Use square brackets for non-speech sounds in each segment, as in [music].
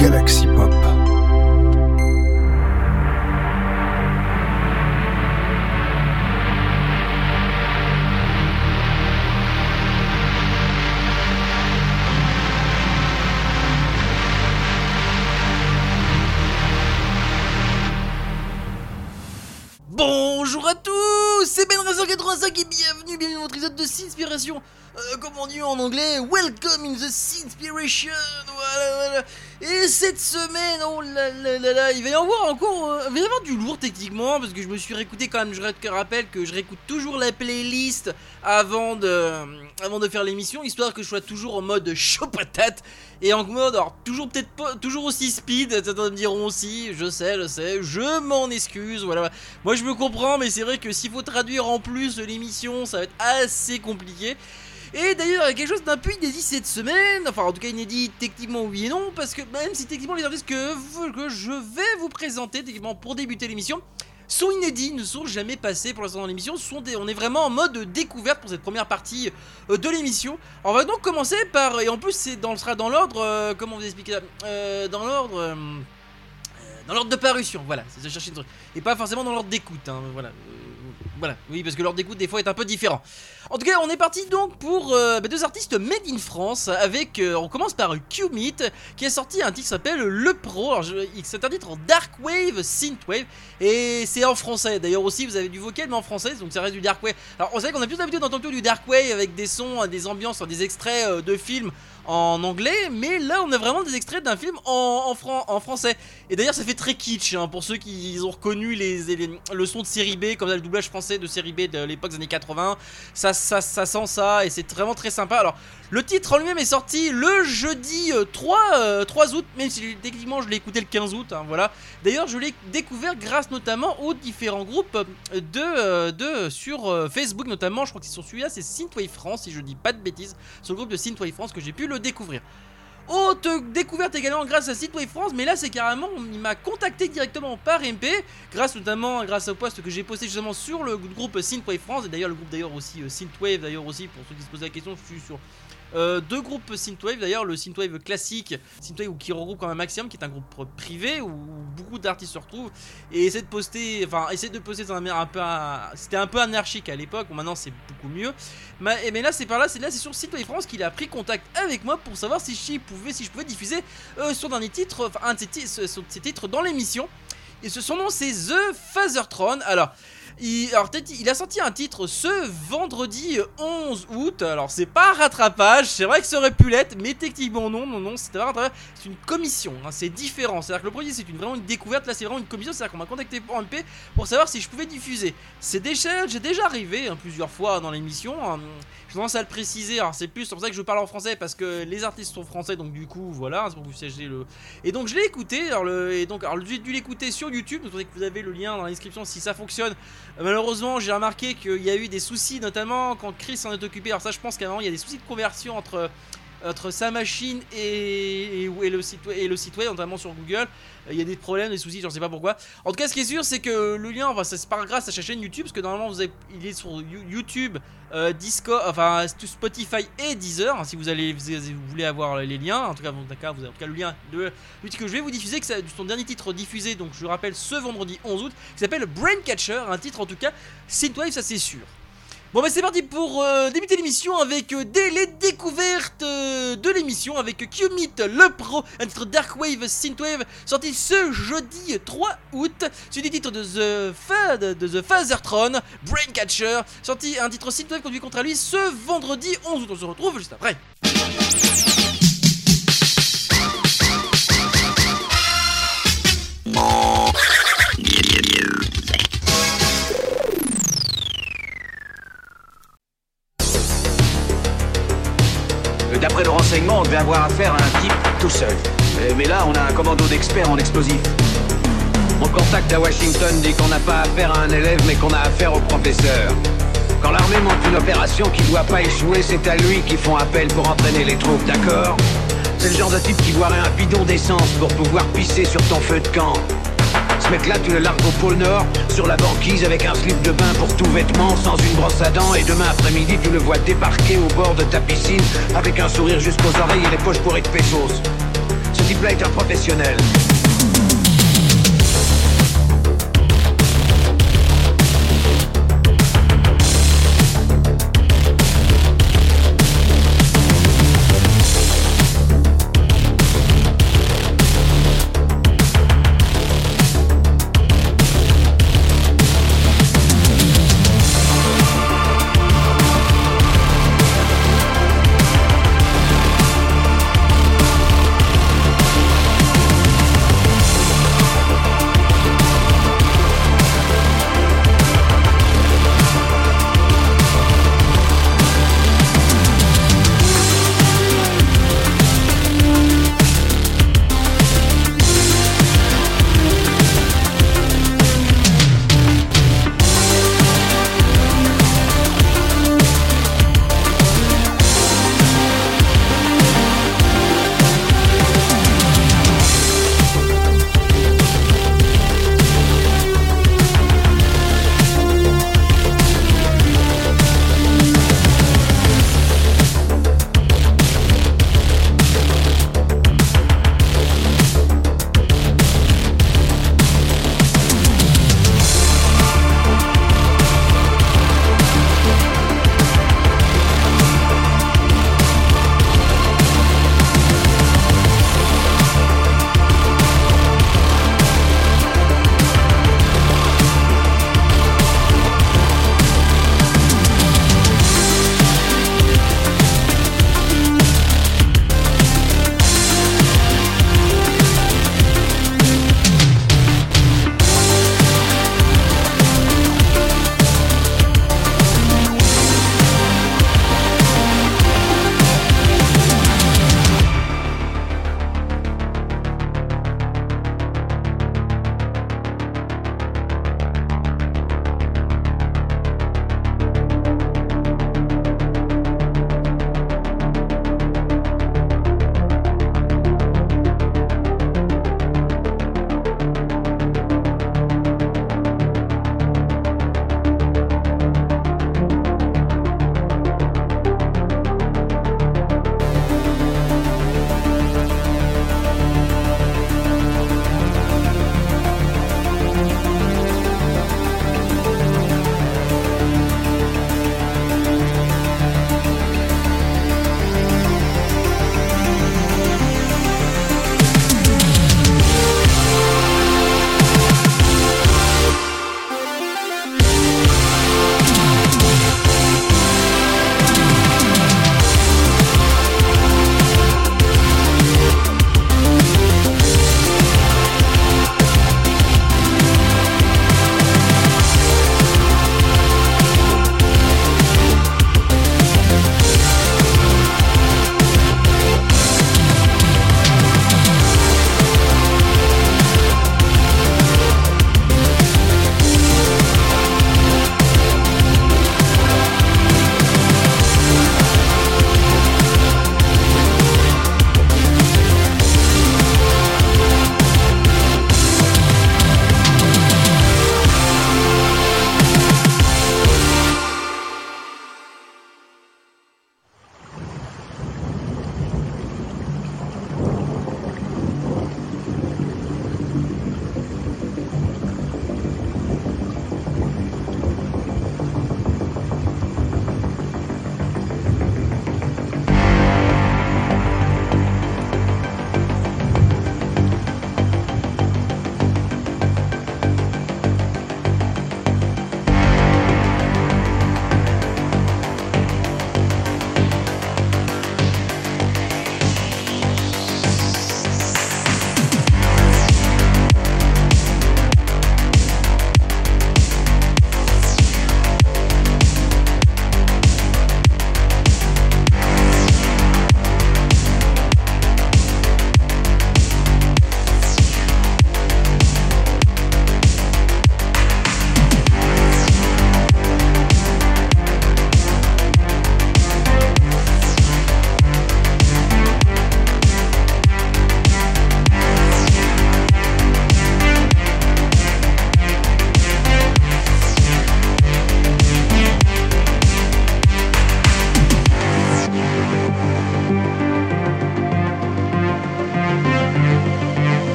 Galaxy Pop. Bonjour à tous, c'est BenRacer85 et bienvenue, bienvenue dans votre épisode de Sinspiration. Euh, comme on dit en anglais, Welcome in the Sinspiration. Et cette semaine, oh là là là là, il va y avoir encore, euh, du lourd techniquement parce que je me suis réécouté quand même. Je rappelle que je réécoute toujours la playlist avant de, avant de faire l'émission, histoire que je sois toujours en mode [laughs] chaud patate et en mode, alors toujours peut-être pas, toujours aussi speed. Certains me diront aussi, je sais, je sais, je m'en excuse. Voilà, moi je me comprends, mais c'est vrai que s'il faut traduire en plus l'émission, ça va être assez compliqué. Et d'ailleurs, quelque chose d'un peu inédit cette semaine, enfin en tout cas inédit techniquement oui et non, parce que même si techniquement les artistes que, que je vais vous présenter techniquement pour débuter l'émission sont inédits, ne sont jamais passés pour l'instant dans l'émission, sont on est vraiment en mode découverte pour cette première partie euh, de l'émission. On va donc commencer par, et en plus c'est dans, sera dans l'ordre, euh, comment vous expliquer Euh, Dans l'ordre... euh, dans l'ordre de parution, voilà, c'est de chercher le truc. Et pas forcément dans l'ordre d'écoute, hein, voilà. Voilà, oui, parce que l'ordre d'écoute des fois est un peu différent. En tout cas, on est parti donc pour euh, bah, deux artistes made in France avec, euh, on commence par Q-Meet qui a sorti un titre qui s'appelle Le Pro. C'est un titre en Dark Wave, Synthwave et c'est en français. D'ailleurs aussi, vous avez du vocal mais en français, donc ça reste du Dark Wave. Alors, on sait qu'on a plus l'habitude d'entendre du Dark Wave avec des sons, des ambiances, des extraits euh, de films en anglais, mais là on a vraiment des extraits d'un film en, en, fran- en français. Et d'ailleurs ça fait très kitsch hein, pour ceux qui ont reconnu le son de série B, comme ça, le doublage français de série B de l'époque des années 80. Ça, ça, sent ça et c'est vraiment très sympa. Alors le titre en lui-même est sorti le jeudi euh, 3, euh, 3 août, même si techniquement je l'ai écouté le 15 août. hein, voilà. D'ailleurs je l'ai découvert grâce notamment aux différents groupes de, euh, de sur euh, Facebook notamment. Je crois que c'est sur celui-là, c'est Synthwave France si je dis pas de bêtises sur le groupe de Synthwave France que j'ai pu le découvrir. Haute découverte également grâce à Synthwave France, mais là c'est carrément, il m'a contacté directement par MP, grâce notamment grâce au post que j'ai posté justement sur le groupe Synthwave France, et d'ailleurs le groupe d'ailleurs aussi euh, Synthwave d'ailleurs aussi, pour ceux qui se posent la question, je suis sur euh, deux groupes Synthwave d'ailleurs, le Synthwave classique, Synthwave qui regroupe quand même Maximum, qui est un groupe privé où beaucoup d'artistes se retrouvent, et essaie de poster, enfin essaie de poster dans un, un peu, c'était un peu anarchique à l'époque, maintenant c'est beaucoup mieux, mais, mais là c'est par là, c'est là c'est sur Synthwave France qu'il a pris contact avec moi pour savoir si je pouvais, si je pouvais diffuser euh, son dernier titre, enfin un de ses, titres dans l'émission. Et ce, son nom c'est The Phasertron. Alors, il, alors il a sorti un titre ce vendredi 11 août. Alors c'est pas un rattrapage, c'est vrai que ça aurait pu l'être, mais techniquement non, non, non, rattrapage, c'est une commission, hein, c'est différent. C'est-à-dire que le premier c'est une, vraiment une découverte, là c'est vraiment une commission, c'est-à-dire qu'on m'a contacté pour MP pour savoir si je pouvais diffuser. C'est déjà, j'ai déjà arrivé hein, plusieurs fois dans l'émission. hein. Je commence à le préciser, alors c'est plus pour ça que je parle en français parce que les artistes sont français, donc du coup voilà, c'est pour que vous sachiez le. Et donc je l'ai écouté, alors le, et donc alors j'ai dû l'écouter sur YouTube, donc vous avez le lien dans la description si ça fonctionne. Malheureusement, j'ai remarqué qu'il y a eu des soucis, notamment quand Chris s'en est occupé. Alors ça, je pense qu'à un moment il y a des soucis de conversion entre entre sa machine et, le site et le site web, notamment sur Google. Euh, Il y a des problèmes, des soucis, j'en sais pas pourquoi. En tout cas, ce qui est sûr, c'est que le lien, enfin, c'est pas grâce à sa chaîne YouTube, parce que normalement, il est sur You- YouTube, euh, Discord, enfin Spotify et Deezer. hein, si vous allez, vous, voulez avoir les liens, en tout cas, bon, vous avez en tout cas le lien de l'outil que je vais vous diffuser, que c'est son dernier titre diffusé, donc je le rappelle, ce vendredi 11 août, qui s'appelle Braincatcher, un titre en tout cas Synthwave, ça c'est sûr. Bon bah c'est parti pour euh, débuter l'émission avec euh, dès les découvertes euh, de l'émission avec Q-Meet le pro, un titre Dark Wave Synthwave sorti ce jeudi 3 août, suivi du titre de The Fad de The Phasertron, Braincatcher, sorti un titre Synthwave conduit contre lui ce vendredi 11 août. On se retrouve juste après. Avoir affaire à un type tout seul. Euh, Mais là, on a un commando d'experts en explosifs. Mon contact à Washington dit qu'on n'a pas affaire à un élève, mais qu'on a affaire au professeur. Quand l'armée monte une opération qui doit pas échouer, c'est à lui qu'ils font appel pour entraîner les troupes, d'accord? C'est le genre de type qui boirait un bidon d'essence pour pouvoir pisser sur ton feu de camp. Ce mec-là, tu le largues au pôle Nord, sur la banquise avec un slip de bain pour tout vêtement, sans une brosse à dents, et demain après-midi, tu le vois débarquer au bord de ta piscine avec un sourire jusqu'aux oreilles et les poches pourries de pesos. Ce type-là est un professionnel.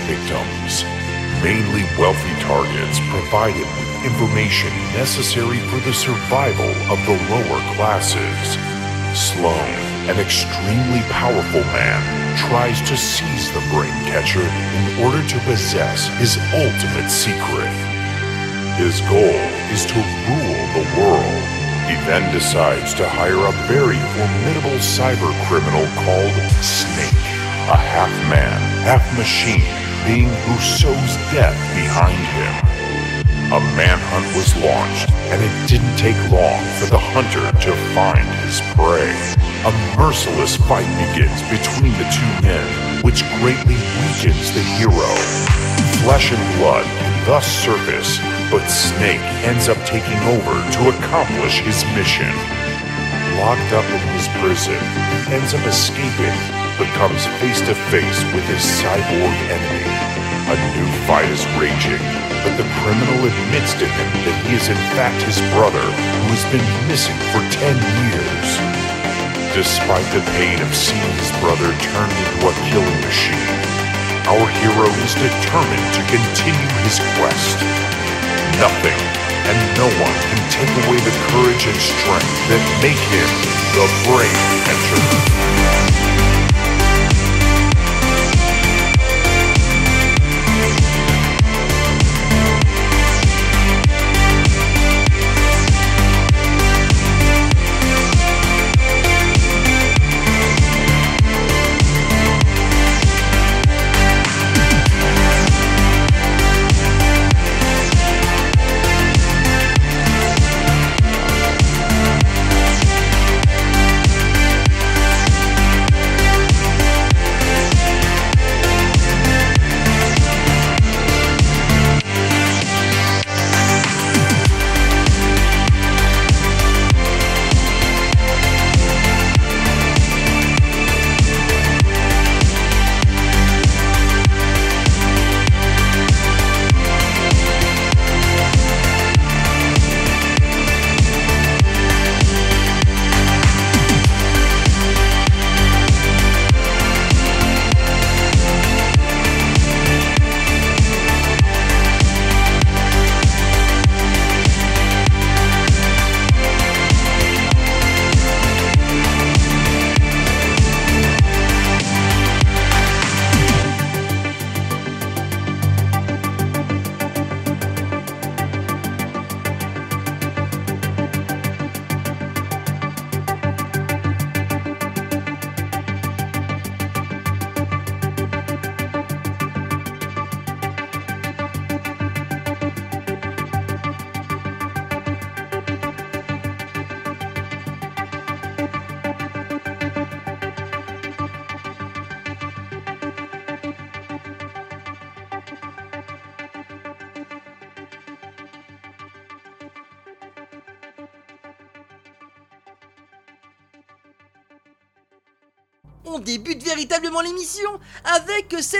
Victims. Mainly wealthy targets provided with information necessary for the survival of the lower classes. Sloan, an extremely powerful man, tries to seize the Braincatcher in order to possess his ultimate secret. His goal is to rule the world. He then decides to hire a very formidable cyber criminal called Snake, a half man, half machine being who sows death behind him. A manhunt was launched, and it didn't take long for the hunter to find his prey. A merciless fight begins between the two men, which greatly weakens the hero. Flesh and blood thus surface, but Snake ends up taking over to accomplish his mission. Locked up in his prison, he ends up escaping, but comes face to face with his cyborg enemy. A new fight is raging, but the criminal admits to him that he is in fact his brother, who has been missing for 10 years. Despite the pain of seeing his brother turned into a killing machine, our hero is determined to continue his quest. Nothing and no one can take away the courage and strength that make him the Brain Catcher.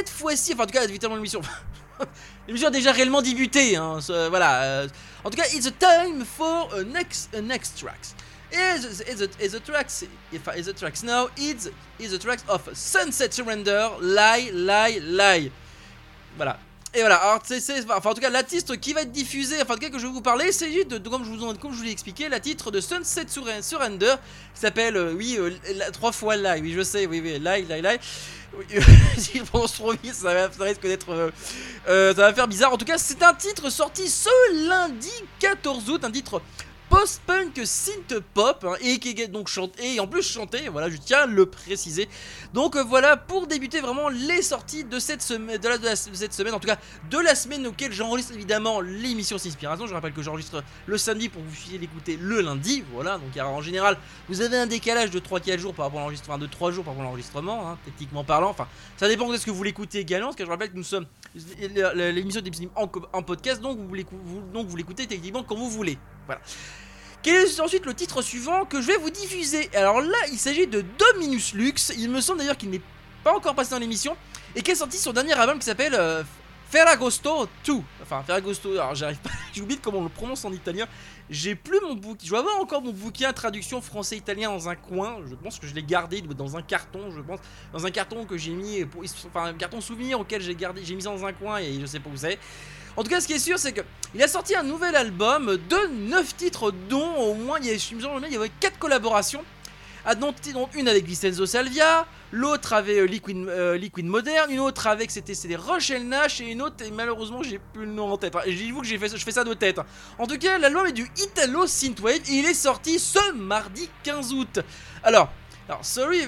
Cette fois-ci, enfin en tout cas véritablement l'émission. [laughs] l'émission a déjà réellement débuté, hein, voilà. euh, en tout cas, it's a time for a next, next tracks. Is is the, is the tracks if is the tracks now it's is the tracks of Sunset Surrender Lie Lie Lie. Voilà. Et voilà, enfin en tout cas la titre qui va être diffusée, enfin en tout cas que je vais vous parler, c'est juste comme je vous en- comme vous l'ai expliqué, la titre de Sunset Surre- Surrender qui s'appelle euh, oui euh, trois fois lie, oui je sais, oui oui lie lie lie. Si je prononce trop vite, ça, va, risque d'être, euh, euh, ça va faire bizarre. En tout cas, c'est un titre sorti ce lundi 14 août, un titre post-punk synth pop hein, et qui est donc chanté et en plus chanté voilà je tiens à le préciser. Donc euh, voilà pour débuter vraiment les sorties de cette semaine de, la- semaine en tout cas de la semaine auquel j'enregistre évidemment l'émission Inspiration je rappelle que j'enregistre le samedi pour que vous puissiez l'écouter le lundi voilà. Donc en général vous avez un décalage de 3-4 jours par rapport à l'enregistrement de 3 jours par rapport à l'enregistrement techniquement parlant. Enfin ça dépend de ce que vous l'écoutez également parce que je rappelle que nous sommes l'émission en, en podcast donc vous- donc vous l'écoutez techniquement quand vous voulez. Voilà quel est ensuite le titre suivant que je vais vous diffuser Alors là, il s'agit de Dominus Lux. Il me semble d'ailleurs qu'il n'est pas encore passé dans l'émission et qui a sorti son dernier album qui s'appelle euh, Ferragosto 2. Enfin, Ferragosto, alors j'arrive pas, [laughs] j'ai oublié comment on le prononce en italien. J'ai plus mon bouquin, je dois avoir encore mon bouquin traduction français-italien dans un coin. Je pense que je l'ai gardé dans un carton, je pense. Dans un carton que j'ai mis, enfin un carton souvenir auquel j'ai gardé, j'ai mis dans un coin et je sais pas où c'est. En tout cas, ce qui est sûr, c'est qu'il a sorti un nouvel album de 9 titres, dont au moins, il y, a, il y avait 4 collaborations. Ah, une avec Vincenzo Salvia, l'autre avec euh, Liquid, euh, Liquid Modern, une autre avec c'était Rochelle Nash et une autre et malheureusement j'ai plus le nom en tête. J'ai vu que je fais ça de tête. En tout cas, l'album est du Italo Synthwave et il est sorti ce mardi 15 août. Alors, sorry,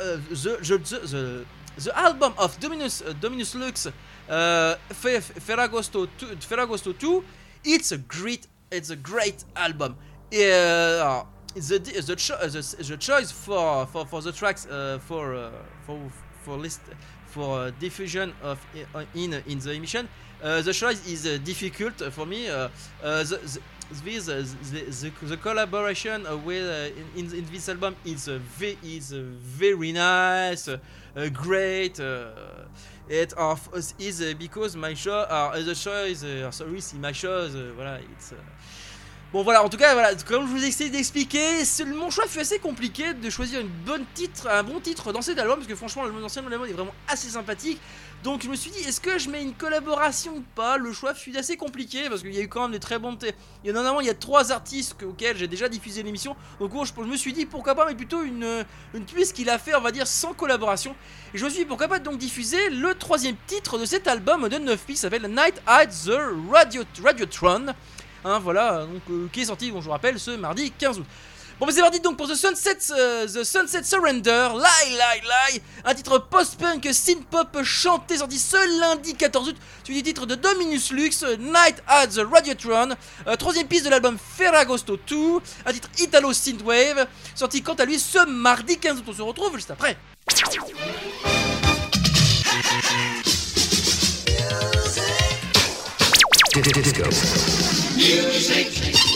euh, the, the, the, album of Dominus, Dominus Lux Ferragosto 2, Ferragosto 2, it's a great, it's a great album. Et the the, cho the, the choice for, for for the tracks uh, for uh, for for list for uh, diffusion of in in the emission the choice is difficult for me the, the this uh, the, the, the, collaboration with in, in this album is uh, ve is very nice, great. it of is because my show uh, the show is sorry, my shows voilà it's Bon voilà, en tout cas, voilà, comme je vous ai essayé d'expliquer, mon choix fut assez compliqué de choisir une bonne titre, un bon titre dans cet album, parce que franchement, l'ancien album est vraiment assez sympathique. Donc je me suis dit, est-ce que je mets une collaboration ou pas? Le choix fut assez compliqué, parce qu'il y a eu quand même des très bons... Il y en a il y a trois artistes auxquels j'ai déjà diffusé l'émission, donc je, me suis dit, pourquoi pas, mais plutôt une, une qu'il a fait, on va dire, sans collaboration. Et je me suis dit, pourquoi pas donc diffuser le troisième titre de cet album de 9 pistes, s'appelle Night at the Radio, Radiotron. Hein, voilà, donc euh, qui est sorti, je vous rappelle, ce mardi 15 août. Bon, mais c'est parti donc pour The Sunset, euh, The Sunset Surrender, Lie, Lie, Lie, un titre post-punk synth-pop chanté sorti ce lundi 14 août, suivi du titre de Dominus Lux, Night at the Radiotron, euh, troisième piste de l'album Ferragosto 2, un titre Italo Synthwave, sorti quant à lui ce mardi 15 août. On se retrouve juste après. Disco. Music.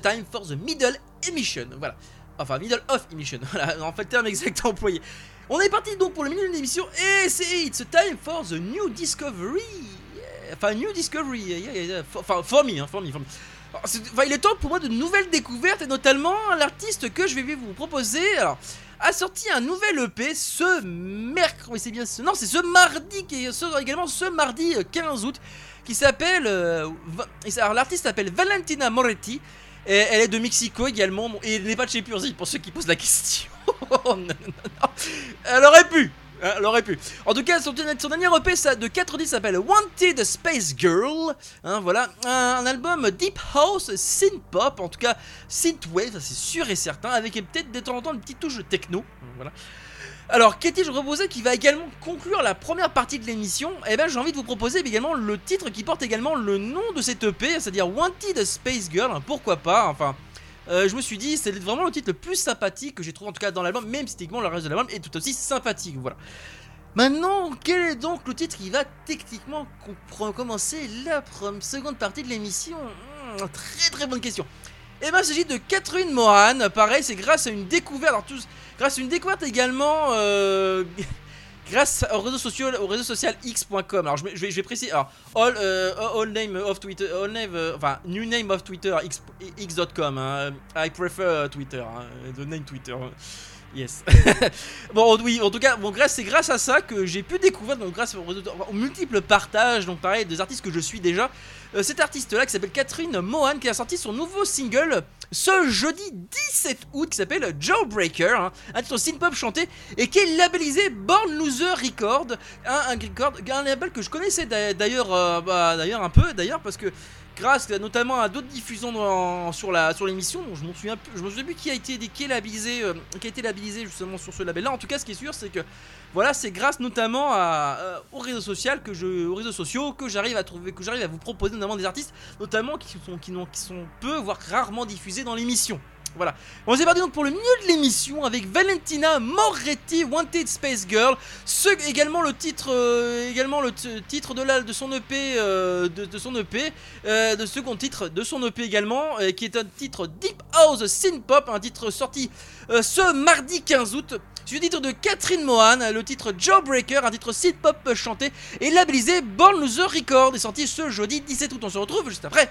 Time for the middle emission. Voilà. Enfin, middle of emission. [laughs] Voilà, en fait, terme exact [laughs] employé. On est parti donc pour le milieu de l'émission et c'est It's time for the new discovery. Enfin, new discovery. Enfin, for me, hein, for me, for me. Enfin, il est temps pour moi de nouvelles découvertes et notamment l'artiste que je vais vous proposer. A sorti un nouvel EP ce mercredi, c'est bien ce, non c'est ce mardi qui est également ce mardi 15 août qui s'appelle, euh, l'artiste s'appelle Valentina Moretti elle est de Mexico également et elle n'est pas de chez Purzi pour ceux qui posent la question. [laughs] non, non, non. Elle aurait pu, Hein, elle aurait pu. En tout cas, son, dernier EP de 4 disques s'appelle Wanted Space Girl. Hein, voilà, un, album Deep House, Synth Pop, en tout cas Synthwave, ça c'est sûr et certain, avec peut-être de temps en temps une petite touche techno. Voilà. Alors, qu'est-il je proposais qui va également conclure la première partie de l'émission Eh bien, j'ai envie de vous proposer également le titre qui porte également le nom de cette EP, c'est-à-dire Wanted Space Girl. Pourquoi pas Enfin, euh, je me suis dit, c'est vraiment le titre le plus sympathique que j'ai trouvé en tout cas dans l'album, même si techniquement le reste de l'album est tout aussi sympathique. Voilà. Maintenant, quel est donc le titre qui va techniquement commencer la seconde partie de l'émission? Hmm, Très très bonne question. Eh ben, il s'agit de Catherine Mohan. Pareil, c'est grâce à une découverte. Alors, tous, grâce à une découverte également. Euh, [laughs] grâce au réseau social, au réseau social x.com. Alors je, vais, préciser. Alors all, euh, all name of Twitter, all name, euh, enfin new name of Twitter x.com. Hein. I prefer Twitter, hein, the name Twitter. Yes. [laughs] bon, oui, en tout cas, bon, c'est grâce à ça que j'ai pu découvrir, donc grâce aux, multiples partages, donc pareil, des artistes que je suis déjà, euh, cet artiste-là qui s'appelle Catherine Mohan, qui a sorti son nouveau single ce jeudi 17 août, qui s'appelle Jawbreaker, hein, un titre synth-pop chanté, et qui est labellisé Born Loser Record, un, record, un label que je connaissais d'ailleurs, euh, bah, d'ailleurs un peu, d'ailleurs, parce que grâce notamment à d'autres diffusions sur la sur l'émission. je m'en souviens je me souviens plus qui a été qui est labellisé, euh, qui a été labellisé justement sur ce label-là. En tout cas, ce qui est sûr, c'est que voilà, c'est grâce notamment aux réseaux sociaux aux réseaux sociaux que j'arrive à trouver, que j'arrive à vous proposer des artistes, notamment qui sont qui, sont peu voire rarement diffusés dans l'émission. Voilà. On s'est parti donc pour le milieu de l'émission avec Valentina Moretti, Wanted Space Girl. Ce, également le titre, euh, également le titre de, la, de son EP, euh, de, son EP, euh, de second titre de son EP également, qui est un titre Deep House Synth Pop, un titre sorti ce mardi 15 août. Le titre de Catherine Mohan, le titre Jawbreaker, un titre synth pop chanté et labellisé Born Loser Record, est sorti ce jeudi 17 août. On se retrouve juste après.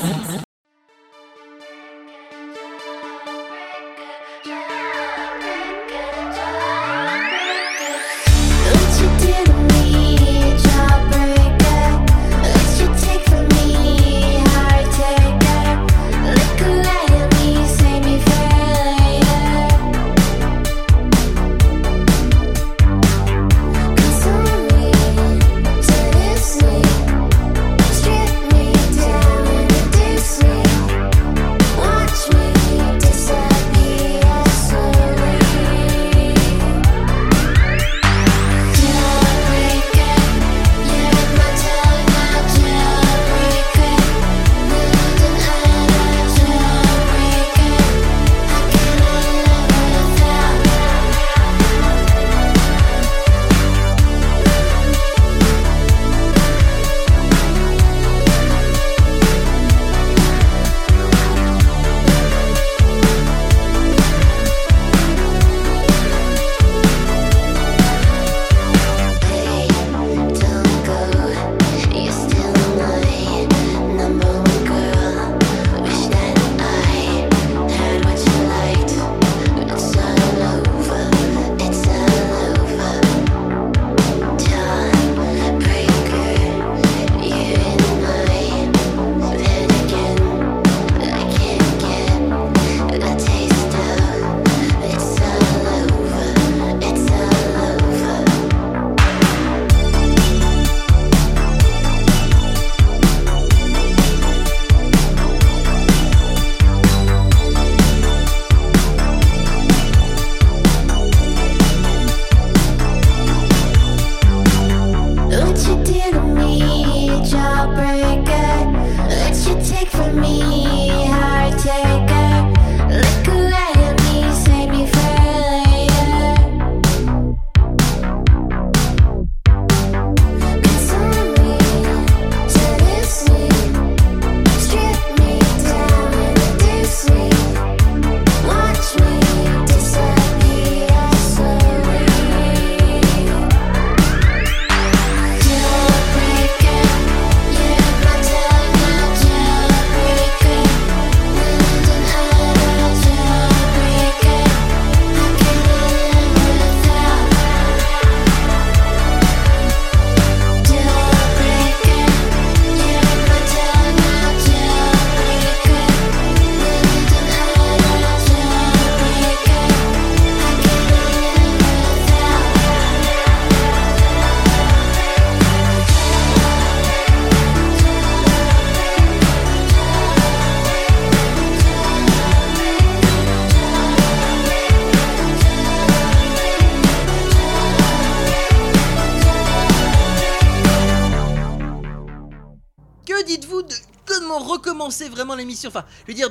L'émission Enfin, je veux dire,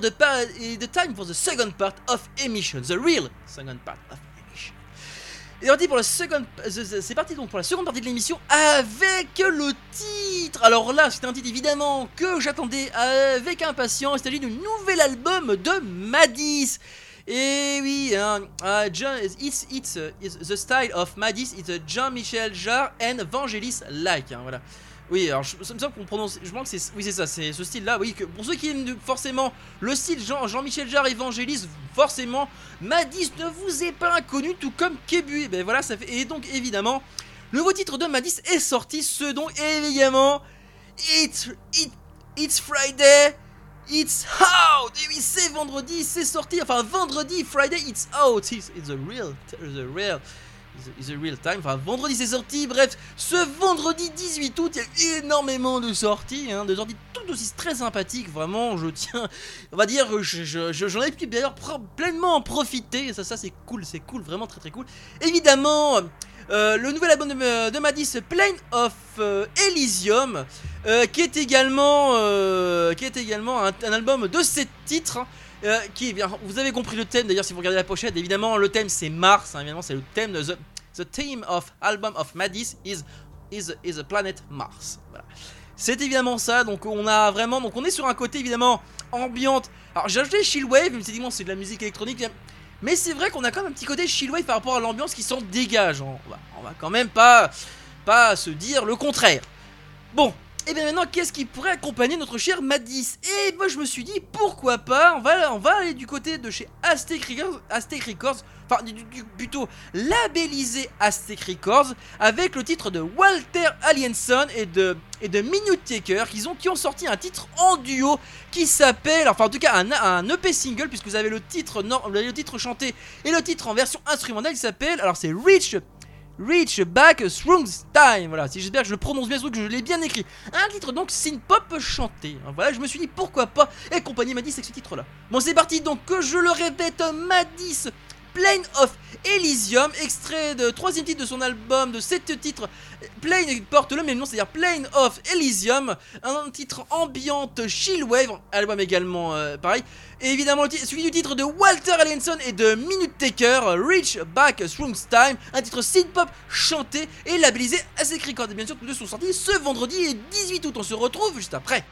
et the time for the second part of emission, the real second part of emission. Et on dit pour la seconde, c'est parti donc pour la seconde partie de l'émission avec le titre. Alors là, c'est un titre évidemment que j'attendais avec impatience. Il s'agit du nouvel album de Madis. Et oui, hein, euh, John- it's, it's, uh, the style of Madis, it's a Jean-Michel Jarre and Vangelis like. hein, voilà. Oui, alors ça me semble qu'on prononce. Je pense que c'est. Oui, c'est ça, c'est ce style-là. Oui, que pour ceux qui aiment forcément le style Jean- Jean-Michel Jarre évangéliste, forcément, Madis ne vous est pas inconnu, tout comme Kebu. Et ben voilà, ça fait. Et donc, évidemment, le nouveau titre de Madis est sorti, ce dont, évidemment, It's, it, it's Friday, it's out. Et oui, c'est vendredi, c'est sorti. Enfin, vendredi, Friday, it's out. It's, it's the real. The real. It's the real time. Enfin, vendredi c'est sorti. Bref, ce vendredi 18 août, il y a énormément de sorties, hein, de sorties tout aussi très sympathiques. Vraiment, je tiens, on va dire, je- je- je- j'en ai pu d'ailleurs pleinement en profiter. Ça, ça c'est cool, c'est cool, vraiment très très cool. Évidemment. euh, le nouvel album de, de Madis, Plane of euh, Elysium, euh, qui est également, euh, qui est également un, un album de 7 titres, hein, euh, qui est bien. Vous avez compris le thème d'ailleurs si vous regardez la pochette. Évidemment, le thème c'est Mars. hein, évidemment, c'est le thème de the, the theme of album of Madis is is is a planet Mars. C'est évidemment ça. Donc on a vraiment, donc on est sur un côté évidemment ambiante. Alors j'ai ajouté Chillwave, c'est évidemment c'est de la musique électronique. Mais c'est vrai qu'on a quand même un petit côté chillwave par rapport à l'ambiance qui s'en dégage. On va, on va quand même pas, pas se dire le contraire. Bon, et bien maintenant, qu'est-ce qui pourrait accompagner notre cher Madis Et moi je me suis dit, pourquoi pas, on va, aller du côté de chez Aztec Records, Records enfin du- plutôt labellisé Aztec Records, avec le titre de Walter Alienson et de, et Minute Taker, qui ont, sorti un titre en duo qui s'appelle, enfin en tout cas un, EP single, puisque vous avez le titre, vous avez le titre chanté et le titre en version instrumentale qui s'appelle, alors c'est Reach Reach Back Strong Time. Voilà, si j'espère que je le prononce bien, que je l'ai bien écrit. Un titre donc synth-pop chanté. Voilà, je me suis dit pourquoi pas accompagner Madis avec ce titre-là. Bon, c'est parti donc, que je le répète, Madis. Plane of Elysium, extrait de troisième titre de son album de sept titres. Plane porte le même nom, c'est-à-dire Plane of Elysium, un titre ambiante chillwave, album également euh, pareil. Et évidemment, suivi du titre de Walter Allenson et de Minute Taker, Reach Back Strong Time, un titre synth-pop chanté et labellisé Aztec Records. Et bien sûr, tous deux sont sortis ce vendredi et 18 août. On se retrouve juste après.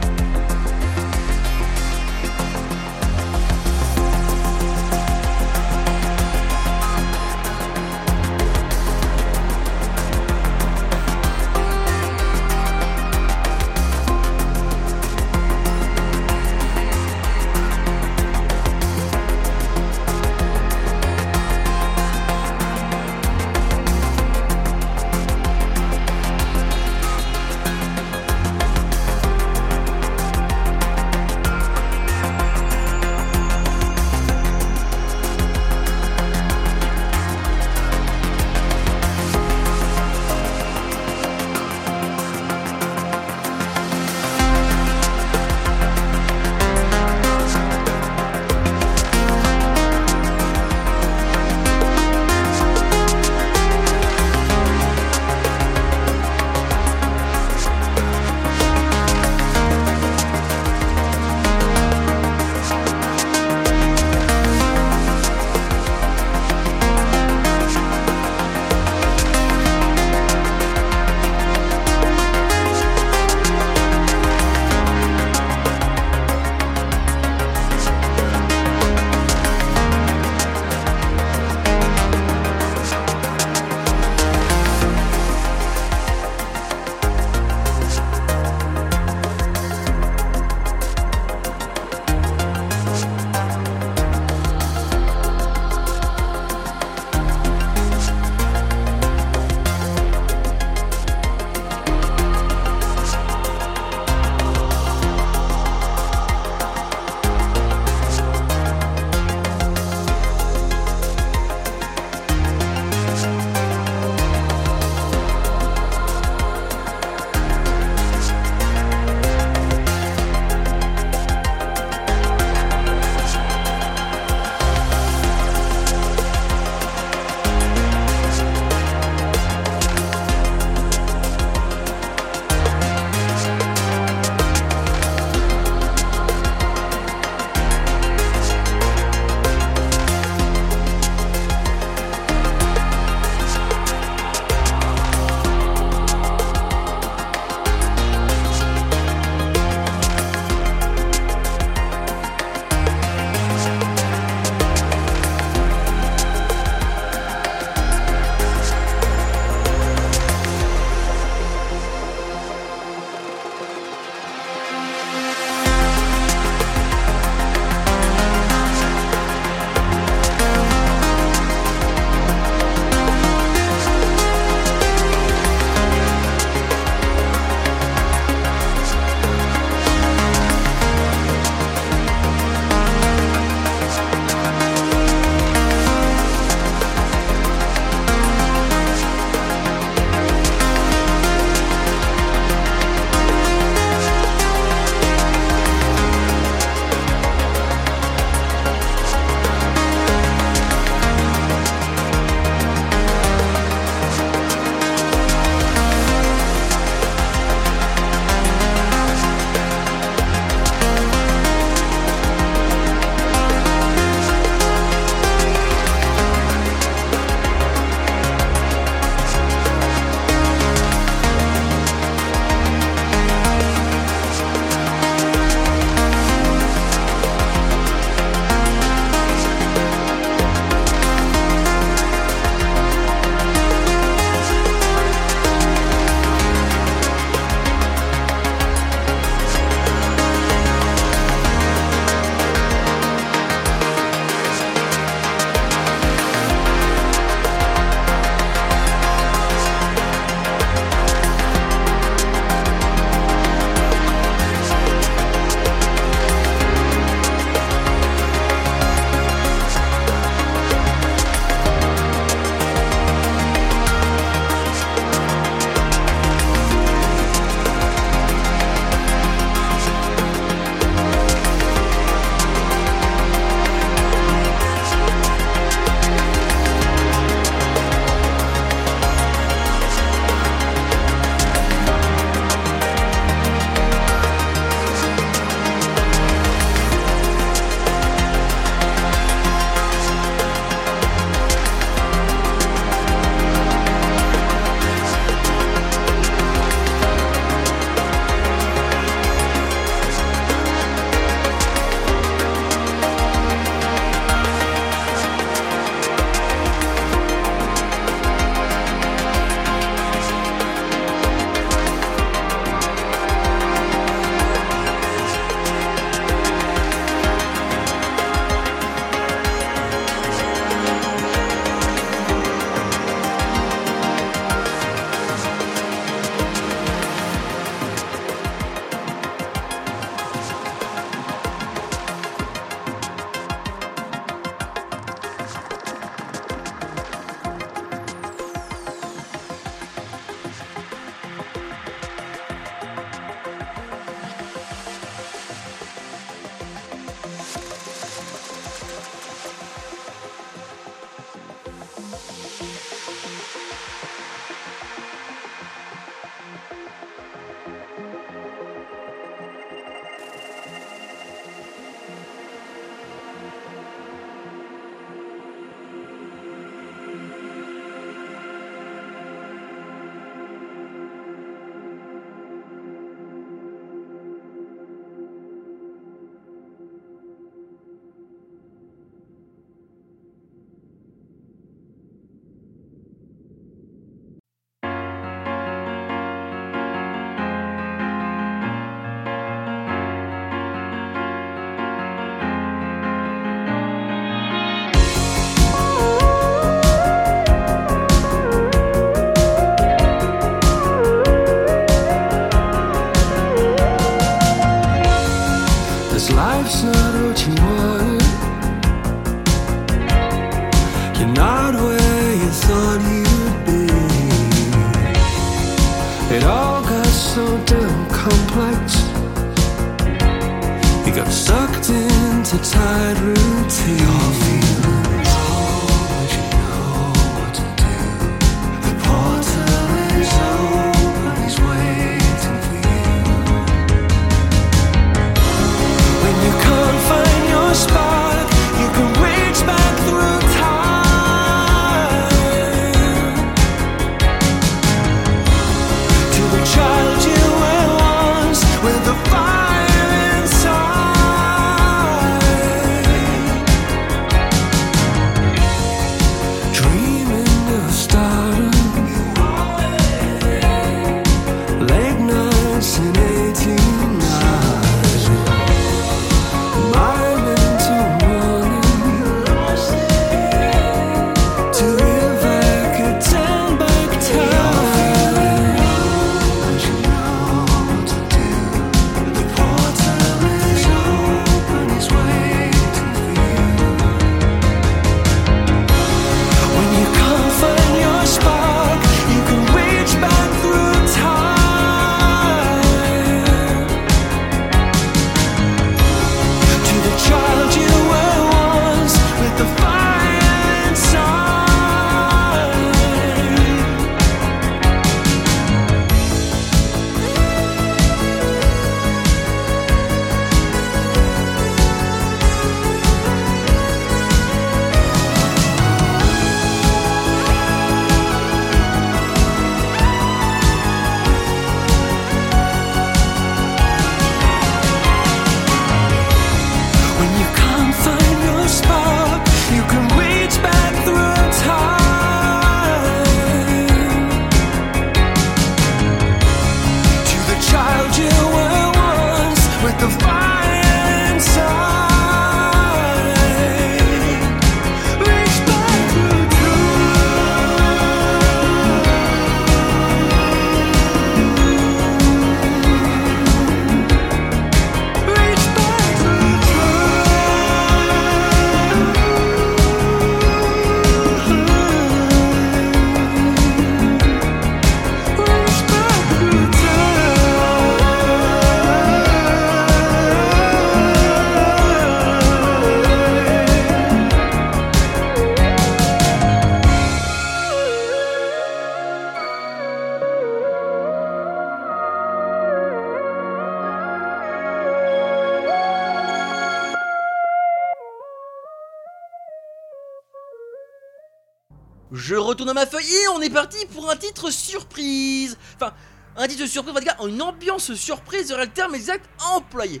Est parti pour un titre surprise. Enfin, un titre surprise, on va dire une ambiance surprise serait le terme exact employé.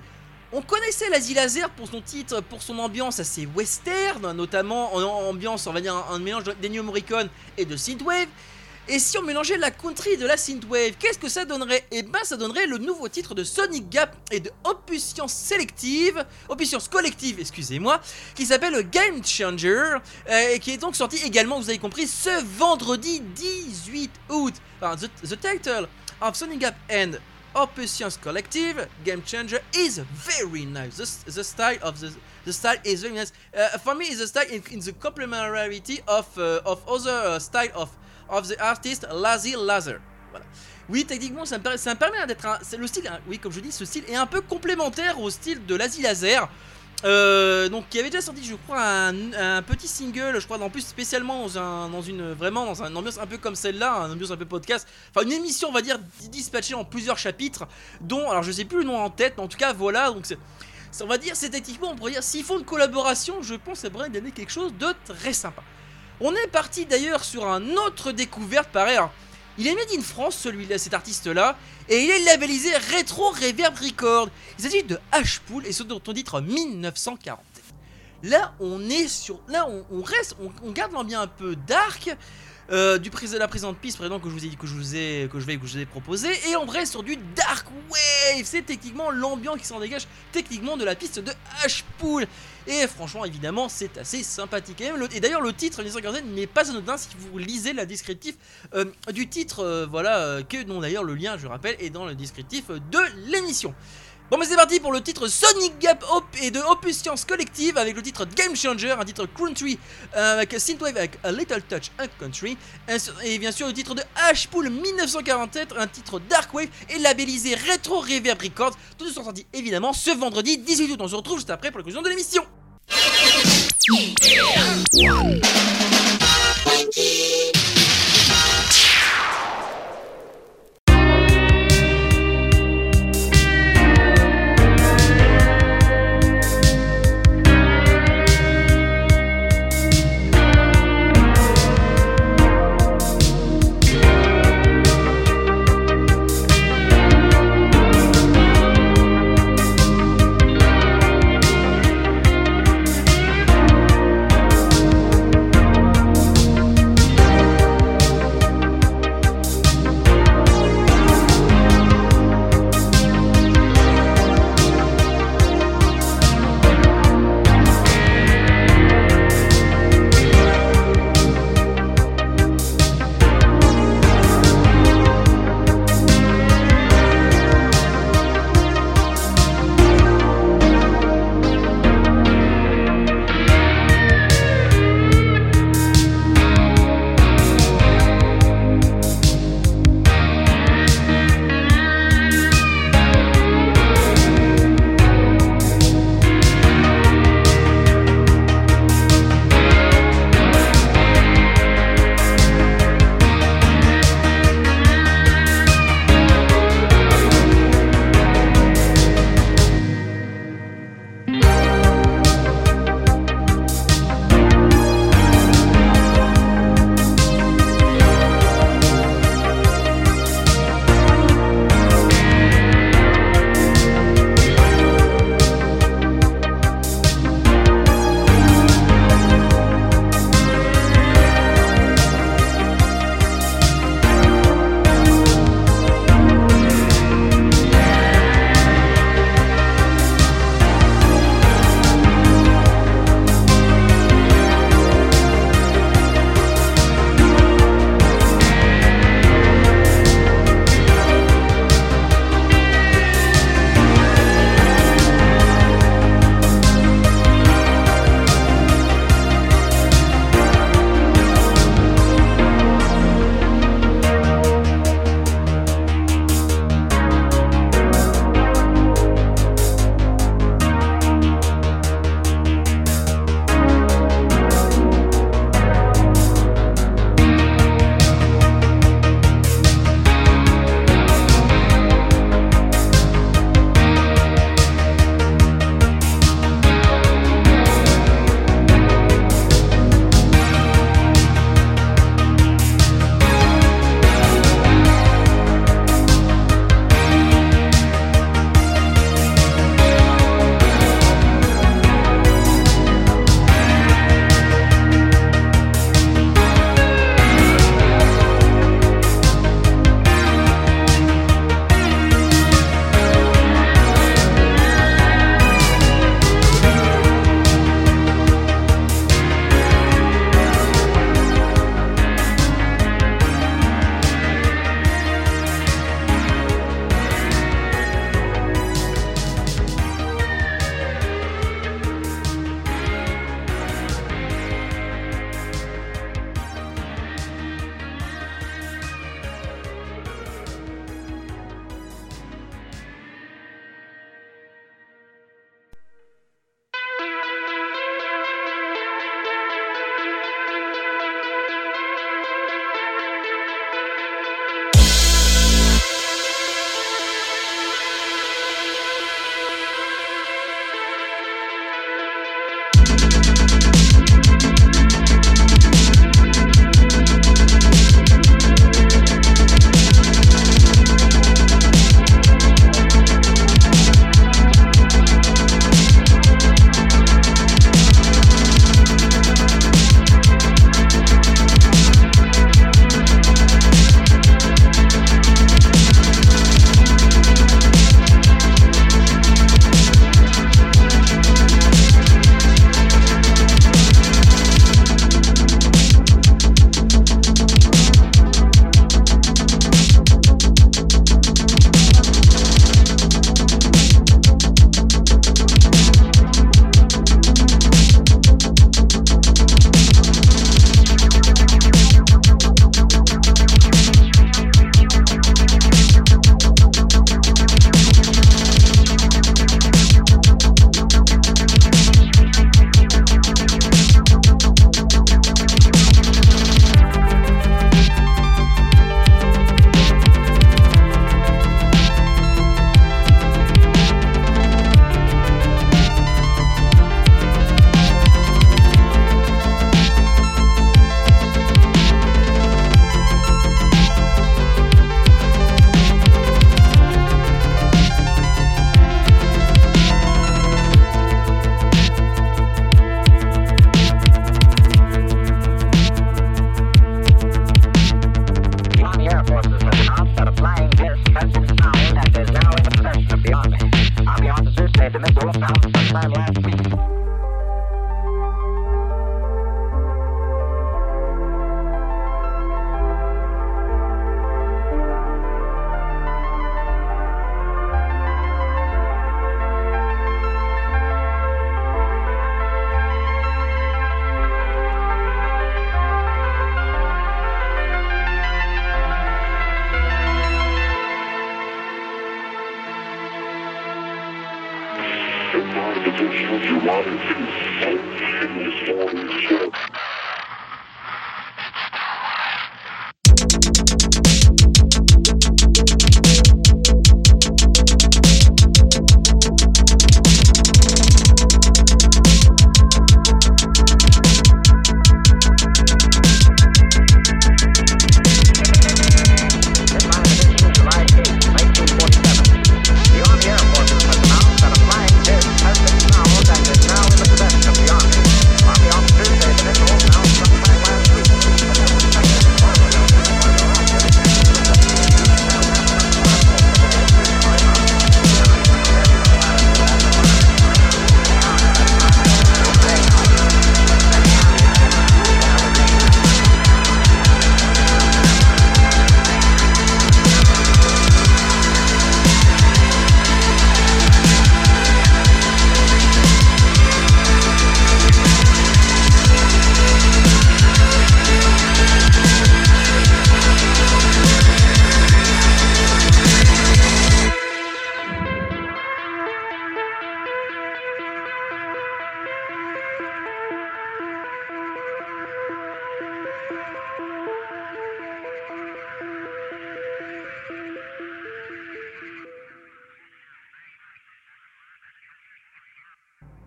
On connaissait l'Asie Laser pour son titre, pour son ambiance assez western, notamment en ambiance, on va dire un, un mélange d'Ennio Morricone et de synthwave. Et si on mélangeait la country de la synthwave, qu'est-ce que ça donnerait? Eh ben, ça donnerait le nouveau titre de Sonic Gap et de Opus Science Sélective, Opus Science Collective, excusez-moi, qui s'appelle Game Changer, euh, et qui est donc sorti également, vous avez compris, ce vendredi 18 août. Enfin, the, the title of Sonic Gap and Opus Science Collective, Game Changer, is very nice. The, style of the style is very nice. Uh, for me, it's the style in, in the complementarity of uh, of other uh, style of of the artist Lazy Laser. Voilà. Oui, techniquement, ça me permet, d'être un. Le style, hein, oui, comme je dis, ce style est un peu complémentaire au style de Lazy Laser. Euh, donc, qui avait déjà sorti, je crois, un, un petit single, je crois, en plus spécialement dans, un, une vraiment dans une ambiance un peu comme celle-là, une ambiance un peu podcast, enfin une émission, on va dire, dispatchée en plusieurs chapitres, dont, alors je sais plus le nom en tête, mais en tout cas, voilà, donc On va dire, c'est techniquement, on pourrait dire, s'ils font une collaboration, je pense ça pourrait donner quelque chose de très sympa. On est parti d'ailleurs sur un autre découverte pareil. alors, il est made in France, celui-là, cet artiste-là, et il est labellisé Retro Reverb Record. Il s'agit de H-Pool et son titre 1940. Là, on est sur. Là, on, on reste. On, on garde l'ambiance un peu dark. euh, de la présente piste par que je vous ai dit que je vous ai que je vais que je vous ai et on reste sur du dark wave c'est techniquement l'ambiance qui s'en dégage techniquement de la piste de H-Pool et franchement évidemment c'est assez sympathique et, d'ailleurs le titre 1940 n'est pas anodin si vous lisez la descriptif euh, du titre euh, voilà euh, que dont d'ailleurs le lien je rappelle est dans le descriptif de l'émission Bon mais c'est parti pour le titre Sonic Gap Op et de Opus Science Collective avec le titre Game Changer, un titre country avec Synthwave avec A Little Touch and Country et bien sûr le titre de H-Pool 1947, un titre Dark Wave et labellisé Retro Reverb Records. Tous sont sortis évidemment ce vendredi 18 août. On se retrouve juste après pour la conclusion de l'émission. One. One.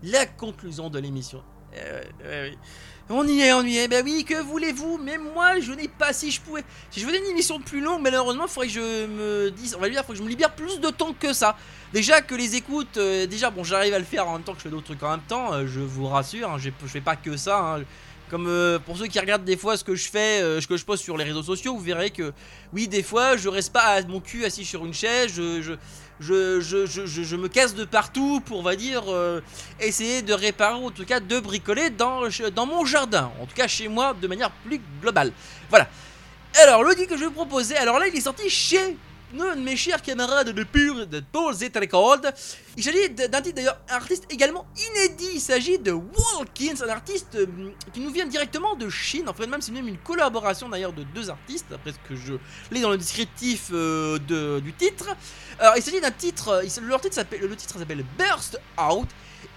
La conclusion de l'émission. Euh. On y est, on y est. Ben oui, que voulez-vous? Mais moi, je n'ai pas. Si je pouvais. Si je faisais une émission plus longue, malheureusement, il faudrait que je me dise. On va dire, il faudrait que je me libère plus de temps que ça. Déjà que les écoutes. euh, déjà, bon, j'arrive à le faire en même temps que je fais d'autres trucs en même temps. euh, je vous rassure, hein, je, je fais pas que ça. hein. Comme euh, pour ceux qui regardent des fois ce que je fais, euh, ce que je poste sur les réseaux sociaux, vous verrez que oui, des fois, je reste pas à mon cul assis sur une chaise. Je, me casse de partout pour, va dire, euh, essayer de réparer, ou en tout cas de bricoler dans, mon jardin. En tout cas, chez moi, de manière plus globale. Voilà. Alors, le disque que je vais vous proposer, alors là, il est sorti chez nous, mes chers camarades de Pure, de Paul Zettelcold. Il s'agit d'un titre d'ailleurs, un artiste également inédit. Il s'agit de Walkins, un artiste euh, qui nous vient directement de Chine. En fait, même c'est même une collaboration d'ailleurs de deux artistes, après ce que je lis dans le descriptif euh, de- du titre. Alors, il s'agit d'un titre, euh, leur titre le titre s'appelle Burst Out.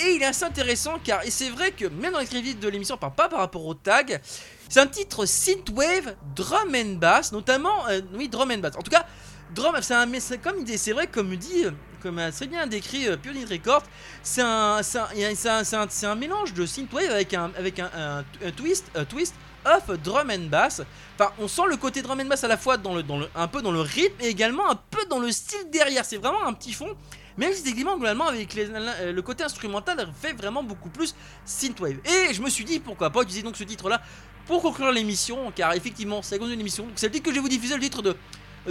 Et il est assez intéressant car, et c'est vrai que même dans les crédits de l'émission, par- pas par rapport au tag, c'est un titre synthwave, drum and bass, notamment, euh, oui, drum and bass. En tout cas, drum, c'est un, mais c'est comme c'est vrai, comme dit, comme a très bien décrit euh, Pioneer c'est un, c'est un, un, un- mélange de synthwave avec un, avec un, twist, un twist of drum and bass. Enfin, on sent le côté drum and bass à la fois dans le, dans le, un peu dans le rythme et également un peu dans le style derrière. C'est vraiment un petit fond. Même si techniquement, globalement, avec le côté instrumental, fait vraiment beaucoup plus synthwave. Et je me suis dit, pourquoi pas utiliser donc ce titre-là pour conclure l'émission, car effectivement, c'est la conclusion de l'émission. Donc c'est le titre que je vais vous diffuser, le titre de,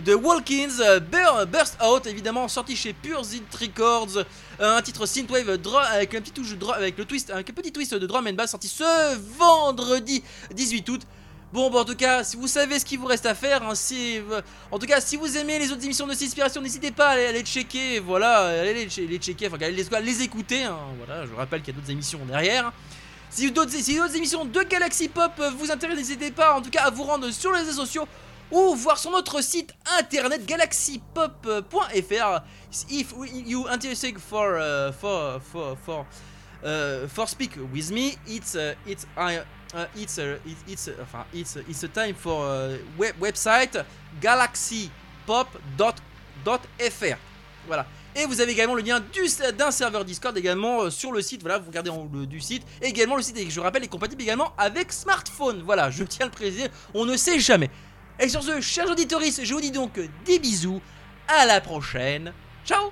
de Walkins, euh, Bur- Burst Out, évidemment, sorti chez Pure Zit Records. Euh, un titre synthwave avec un petit touche avec le twist, un petit twist de drum and bass, sorti ce vendredi 18 août. Bon, bah, en tout cas, si vous savez ce qu'il vous reste à faire, hein, si, euh, en tout cas, si vous aimez les autres émissions de Inspiration, n'hésitez pas à aller, à checker, voilà, allez les, che- les checker, enfin, allez les, les écouter, hein, voilà, je rappelle qu'il y a d'autres émissions derrière. Si d'autres si d'autres émissions de Galaxy Pop vous intéressent, n'hésitez pas en tout cas à vous rendre sur les réseaux sociaux ou voir sur notre site internet galaxypop.fr. If you interested for uh, for for for uh, speak with me, it's uh, it's I uh, it's uh, it's enfin, it's a time for web website galaxypop.fr. Voilà. Et vous avez également le lien du- d'un serveur Discord également euh, sur le site. Voilà, vous regardez en le- du site. Et également le site, je rappelle, est compatible également avec smartphone. Voilà, je tiens à le préciser, on ne sait jamais. Et sur ce, chers auditeurs, je vous dis donc des bisous. À la prochaine. Ciao